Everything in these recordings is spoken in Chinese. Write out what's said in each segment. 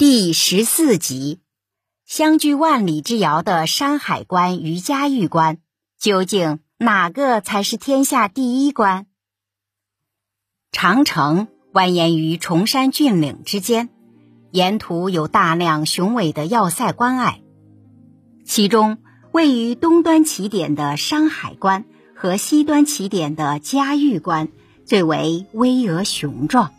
第十四集，相距万里之遥的山海关与嘉峪关，究竟哪个才是天下第一关？长城蜿蜒于崇山峻岭之间，沿途有大量雄伟的要塞关隘，其中位于东端起点的山海关和西端起点的嘉峪关最为巍峨雄壮。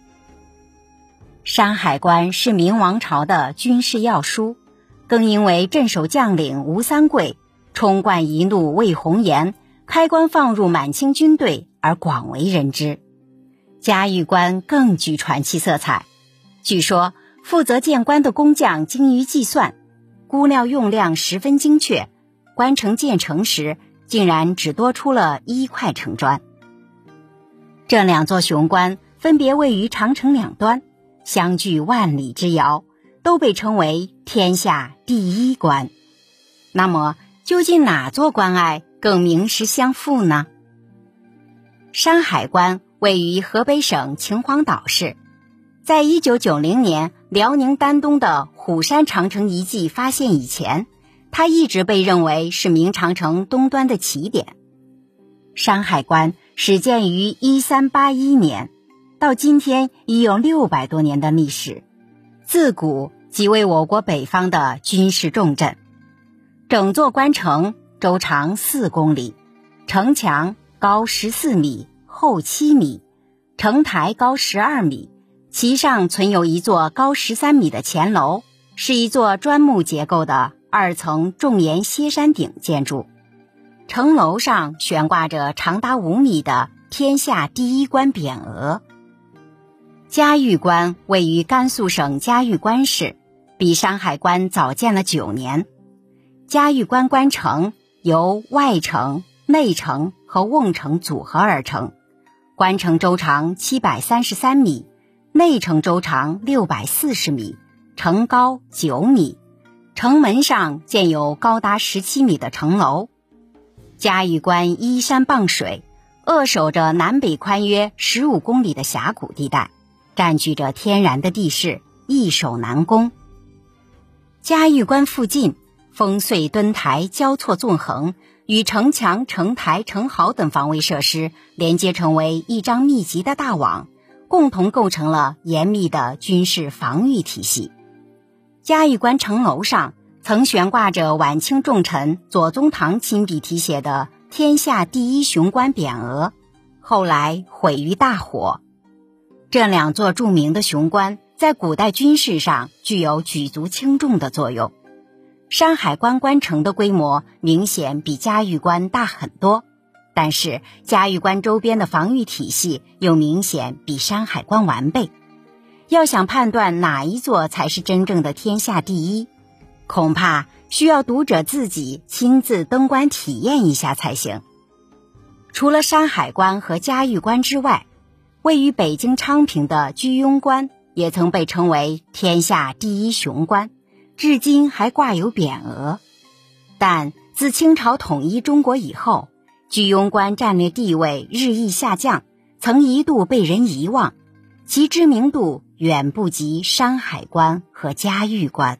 山海关是明王朝的军事要书，更因为镇守将领吴三桂冲冠一怒为红颜，开关放入满清军队而广为人知。嘉峪关更具传奇色彩。据说负责建关的工匠精于计算，估料用量十分精确，关城建成时竟然只多出了一块城砖。这两座雄关分别位于长城两端。相距万里之遥，都被称为天下第一关。那么，究竟哪座关隘更名实相符呢？山海关位于河北省秦皇岛市，在一九九零年辽宁丹东的虎山长城遗迹发现以前，它一直被认为是明长城东端的起点。山海关始建于一三八一年。到今天已有六百多年的历史，自古即为我国北方的军事重镇。整座关城周长四公里，城墙高十四米，厚七米，城台高十二米，其上存有一座高十三米的前楼，是一座砖木结构的二层重檐歇山顶建筑。城楼上悬挂着长达五米的“天下第一关”匾额。嘉峪关位于甘肃省嘉峪关市，比山海关早建了九年。嘉峪关关城由外城、内城和瓮城组合而成，关城周长七百三十三米，内城周长六百四十米，城高九米，城门上建有高达十七米的城楼。嘉峪关依山傍水，扼守着南北宽约十五公里的峡谷地带。占据着天然的地势，易守难攻。嘉峪关附近，烽燧墩台交错纵横，与城墙、城台、城壕等防卫设施连接成为一张密集的大网，共同构成了严密的军事防御体系。嘉峪关城楼上曾悬挂着晚清重臣左宗棠亲笔题写的“天下第一雄关”匾额，后来毁于大火。这两座著名的雄关在古代军事上具有举足轻重的作用。山海关关城的规模明显比嘉峪关大很多，但是嘉峪关周边的防御体系又明显比山海关完备。要想判断哪一座才是真正的天下第一，恐怕需要读者自己亲自登关体验一下才行。除了山海关和嘉峪关之外，位于北京昌平的居庸关也曾被称为天下第一雄关，至今还挂有匾额。但自清朝统一中国以后，居庸关战略地位日益下降，曾一度被人遗忘，其知名度远不及山海关和嘉峪关。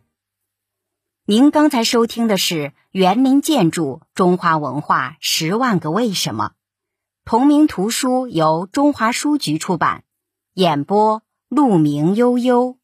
您刚才收听的是园林建筑中华文化十万个为什么。同名图书由中华书局出版，演播：鹿鸣悠悠。